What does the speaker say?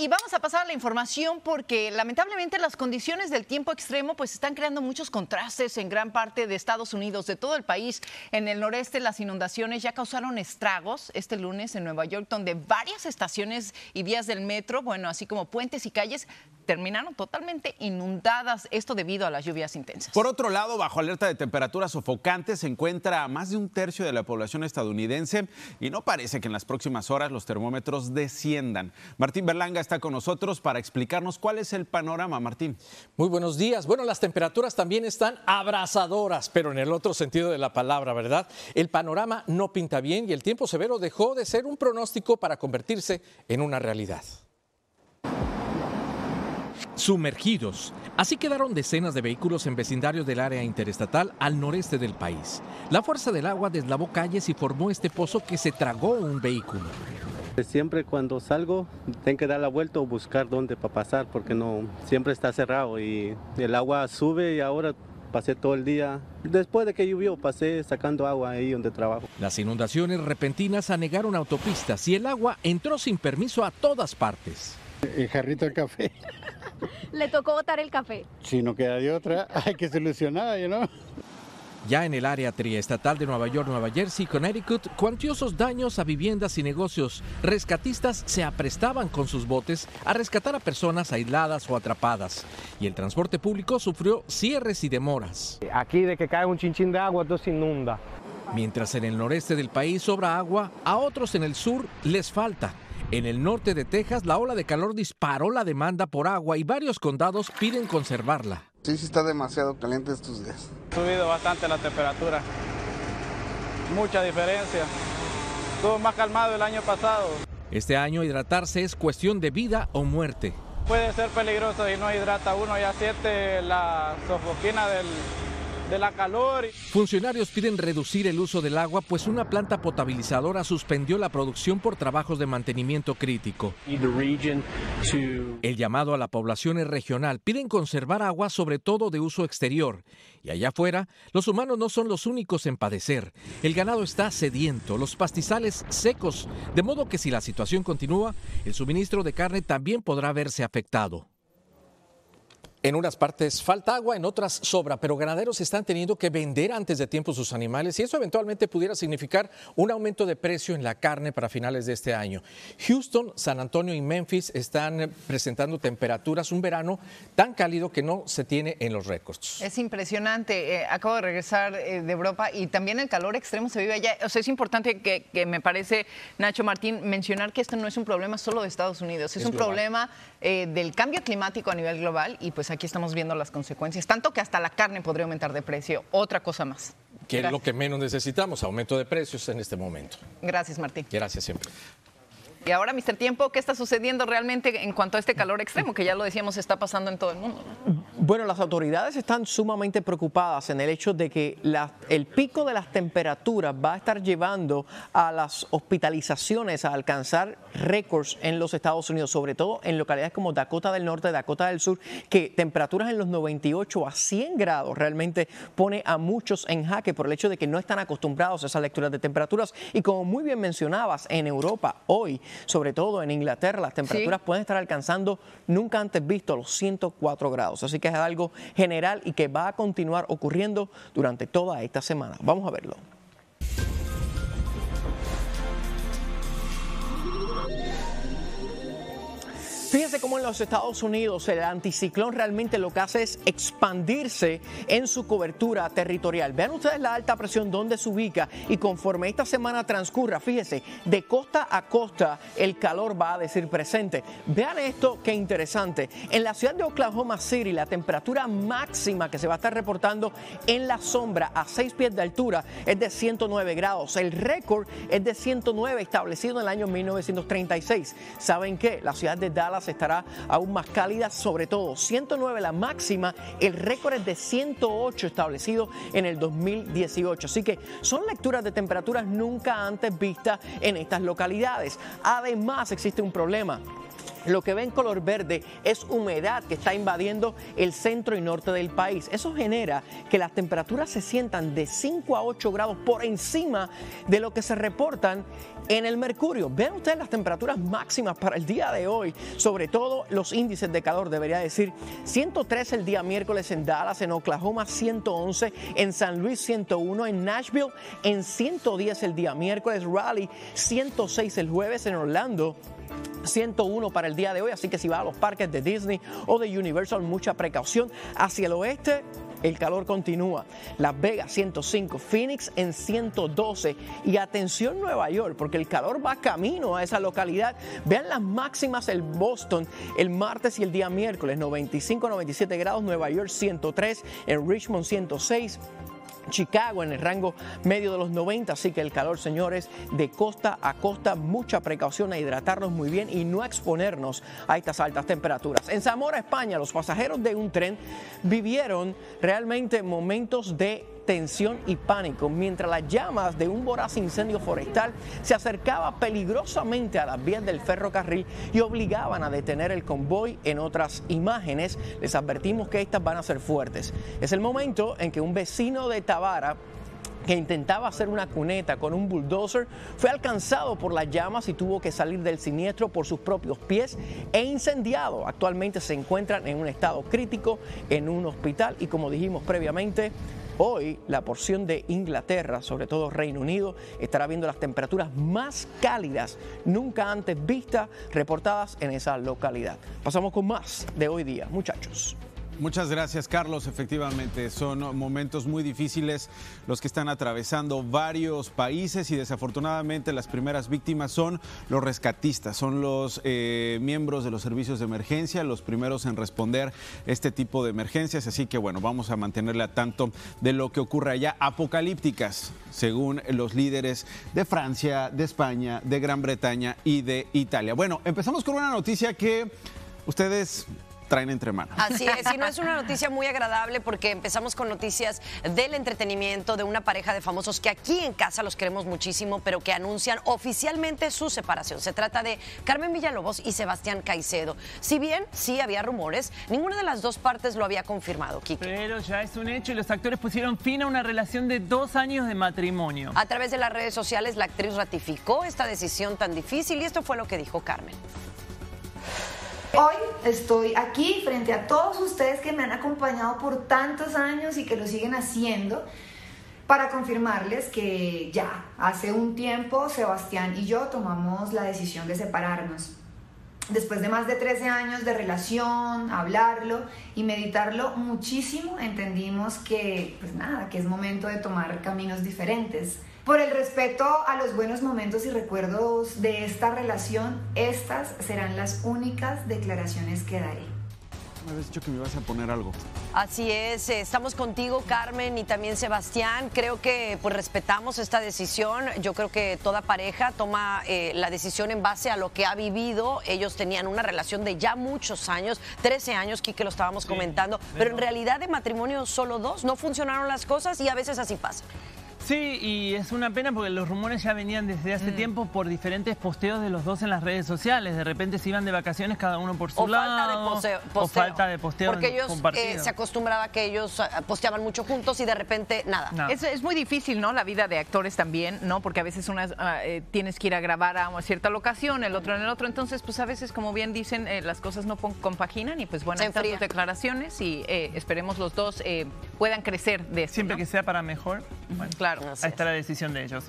y vamos a pasar a la información porque lamentablemente las condiciones del tiempo extremo pues están creando muchos contrastes en gran parte de Estados Unidos, de todo el país. En el noreste las inundaciones ya causaron estragos este lunes en Nueva York, donde varias estaciones y vías del metro, bueno, así como puentes y calles, terminaron totalmente inundadas, esto debido a las lluvias intensas. Por otro lado, bajo alerta de temperaturas sofocantes se encuentra a más de un tercio de la población estadounidense y no parece que en las próximas horas los termómetros desciendan. Martín Berlanga está con nosotros para explicarnos cuál es el panorama, Martín. Muy buenos días. Bueno, las temperaturas también están abrasadoras, pero en el otro sentido de la palabra, ¿verdad? El panorama no pinta bien y el tiempo severo dejó de ser un pronóstico para convertirse en una realidad sumergidos. Así quedaron decenas de vehículos en vecindarios del área interestatal al noreste del país. La fuerza del agua deslavó calles y formó este pozo que se tragó un vehículo. Siempre cuando salgo tengo que dar la vuelta o buscar dónde para pasar porque no siempre está cerrado y el agua sube y ahora pasé todo el día. Después de que llovió, pasé sacando agua ahí donde trabajo. Las inundaciones repentinas anegaron autopistas y el agua entró sin permiso a todas partes. El jarrito de café. Le tocó botar el café. Si no queda de otra, hay que solucionar, ¿no? Ya en el área triestatal de Nueva York, Nueva Jersey, Connecticut, cuantiosos daños a viviendas y negocios. Rescatistas se aprestaban con sus botes a rescatar a personas aisladas o atrapadas. Y el transporte público sufrió cierres y demoras. Aquí de que cae un chinchín de agua, todo se inunda. Mientras en el noreste del país sobra agua, a otros en el sur les falta. En el norte de Texas, la ola de calor disparó la demanda por agua y varios condados piden conservarla. Sí, sí está demasiado caliente estos días. Ha subido bastante la temperatura. Mucha diferencia. Estuvo más calmado el año pasado. Este año hidratarse es cuestión de vida o muerte. Puede ser peligroso si no hidrata uno, ya siente la sofoquina del, de la calor. Funcionarios piden reducir el uso del agua, pues una planta potabilizadora suspendió la producción por trabajos de mantenimiento crítico. El llamado a la población es regional. Piden conservar agua, sobre todo de uso exterior. Y allá afuera, los humanos no son los únicos en padecer. El ganado está sediento, los pastizales secos, de modo que si la situación continúa, el suministro de carne también podrá verse afectado. En unas partes falta agua, en otras sobra, pero ganaderos están teniendo que vender antes de tiempo sus animales y eso eventualmente pudiera significar un aumento de precio en la carne para finales de este año. Houston, San Antonio y Memphis están presentando temperaturas, un verano tan cálido que no se tiene en los récords. Es impresionante. Eh, acabo de regresar eh, de Europa y también el calor extremo se vive allá. O sea, es importante que, me parece, Nacho Martín, mencionar que esto no es un problema solo de Estados Unidos, es, un problema eh, del cambio climático a nivel global y pues aquí estamos viendo las consecuencias, tanto que hasta la carne podría aumentar de precio, otra cosa más. Que es lo que menos necesitamos, aumento de precios en este momento. Gracias, Martín. Gracias siempre. Y ahora, Mr. Tiempo, ¿qué está sucediendo realmente en cuanto a este calor extremo que ya lo decíamos está pasando en todo el mundo? Bueno, las autoridades están sumamente preocupadas en el hecho de que el pico de las temperaturas va a estar llevando a las hospitalizaciones a alcanzar récords en los Estados Unidos, sobre todo en localidades como Dakota del Norte, Dakota del Sur, que temperaturas en los 98 a 100 grados realmente pone a muchos en jaque por el hecho de que no están acostumbrados a esas lecturas de temperaturas. Y como muy bien mencionabas, en Europa hoy sobre todo en Inglaterra, las temperaturas pueden estar alcanzando nunca antes visto los 104 grados. Así que es algo general y que va a continuar ocurriendo durante toda esta semana. Vamos a verlo. Fíjense cómo en los Estados Unidos el anticiclón realmente lo que hace es expandirse en su cobertura territorial. Vean ustedes la alta presión donde se ubica y conforme esta semana transcurra, fíjense, de costa a costa el calor va a decir presente. Vean esto, qué interesante. En la ciudad de Oklahoma City la temperatura máxima que se va a estar reportando en la sombra a 6 pies de altura es de 109 grados. El récord es de 109 establecido en el año 1936. ¿Saben qué? La ciudad de Dallas estará aún más cálida, sobre todo 109 la máxima, el récord es de 108 establecido en el 2018. Así que son lecturas de temperaturas nunca antes vistas en estas localidades. Además existe un problema. Lo que ven color verde es humedad que está invadiendo el centro y norte del país. Eso genera que las temperaturas se sientan de 5 a 8 grados por encima de lo que se reportan En el Mercurio, vean ustedes las temperaturas máximas para el día de hoy, sobre todo los índices de calor, debería decir 103 el día miércoles en Dallas, en Oklahoma 111, en San Luis 101, en Nashville en 110 el día miércoles, Raleigh 106 el jueves, en Orlando 101 para el día de hoy, así que si va a los parques de Disney o de Universal, mucha precaución. Hacia el oeste, el calor continúa. Las Vegas 105, Phoenix en 112 y atención Nueva York porque el calor va camino a esa localidad. Vean las máximas en Boston el martes y el día miércoles 95, 97 grados, Nueva York 103, en Richmond 106. Chicago en el rango medio de los 90, así que el calor, señores, de costa a costa, mucha precaución a hidratarnos muy bien y no exponernos a estas altas temperaturas. En Zamora, España, los pasajeros de un tren vivieron realmente momentos de tensión y pánico mientras las llamas de un voraz incendio forestal se acercaba peligrosamente a las vías del ferrocarril y obligaban a detener el convoy. En otras imágenes les advertimos que estas van a ser fuertes. Es el momento en que un vecino de Tabara que intentaba hacer una cuneta con un bulldozer, fue alcanzado por las llamas y tuvo que salir del siniestro por sus propios pies e incendiado. Actualmente se encuentran en un estado crítico en un hospital y como dijimos previamente, Hoy la porción de Inglaterra, sobre todo Reino Unido, estará viendo las temperaturas más cálidas nunca antes vistas reportadas en esa localidad. Pasamos con más de hoy día, muchachos. Muchas gracias, Carlos. Efectivamente, son momentos muy difíciles los que están atravesando varios países y desafortunadamente las primeras víctimas son los rescatistas, son los eh, miembros de los servicios de emergencia, los primeros en responder este tipo de emergencias. Así que bueno, vamos a mantenerle a tanto de lo que ocurre allá, apocalípticas, según los líderes de Francia, de España, de Gran Bretaña y de Italia. Bueno, empezamos con una noticia que ustedes traen entre manos. Así es, y no es una noticia muy agradable porque empezamos con noticias del entretenimiento de una pareja de famosos que aquí en casa los queremos muchísimo, pero que anuncian oficialmente su separación. Se trata de Carmen Villalobos y Sebastián Caicedo. Si bien sí había rumores, ninguna de las dos partes lo había confirmado, Kike. Pero ya es un hecho y los actores pusieron fin a una relación de dos años de matrimonio. A través de las redes sociales, la actriz ratificó esta decisión tan difícil y esto fue lo que dijo Carmen. Hoy estoy aquí frente a todos ustedes que me han acompañado por tantos años y que lo siguen haciendo para confirmarles que ya hace un tiempo Sebastián y yo tomamos la decisión de separarnos. Después de más de 13 años de relación, hablarlo y meditarlo muchísimo, entendimos que, pues nada, que es momento de tomar caminos diferentes. Por el respeto a los buenos momentos y recuerdos de esta relación, estas serán las únicas declaraciones que daré. Me habías dicho que me ibas a poner algo. Así es, eh, estamos contigo Carmen y también Sebastián. Creo que pues respetamos esta decisión. Yo creo que toda pareja toma eh, la decisión en base a lo que ha vivido. Ellos tenían una relación de ya muchos años, 13 años, que lo estábamos comentando, pero en realidad de matrimonio solo dos, no funcionaron las cosas y a veces así pasa. Sí, y es una pena porque los rumores ya venían desde hace Mm. tiempo por diferentes posteos de los dos en las redes sociales. De repente se iban de vacaciones cada uno por su O falta de lado. poseo- O posteo. falta de posteo Porque ellos eh, se acostumbraba que ellos eh, posteaban mucho juntos y de repente nada. Es, es muy difícil, ¿no? La vida de actores también, ¿no? Porque a veces unas, ah, eh, tienes que ir a grabar a una cierta locación, el otro en el otro. Entonces, pues a veces, como bien dicen, eh, las cosas no compaginan y pues bueno, enfría. dos declaraciones y eh, esperemos los dos eh, puedan crecer de esto, Siempre ¿no? que sea para mejor. Bueno, Claro. ahí está la decisión de ellos.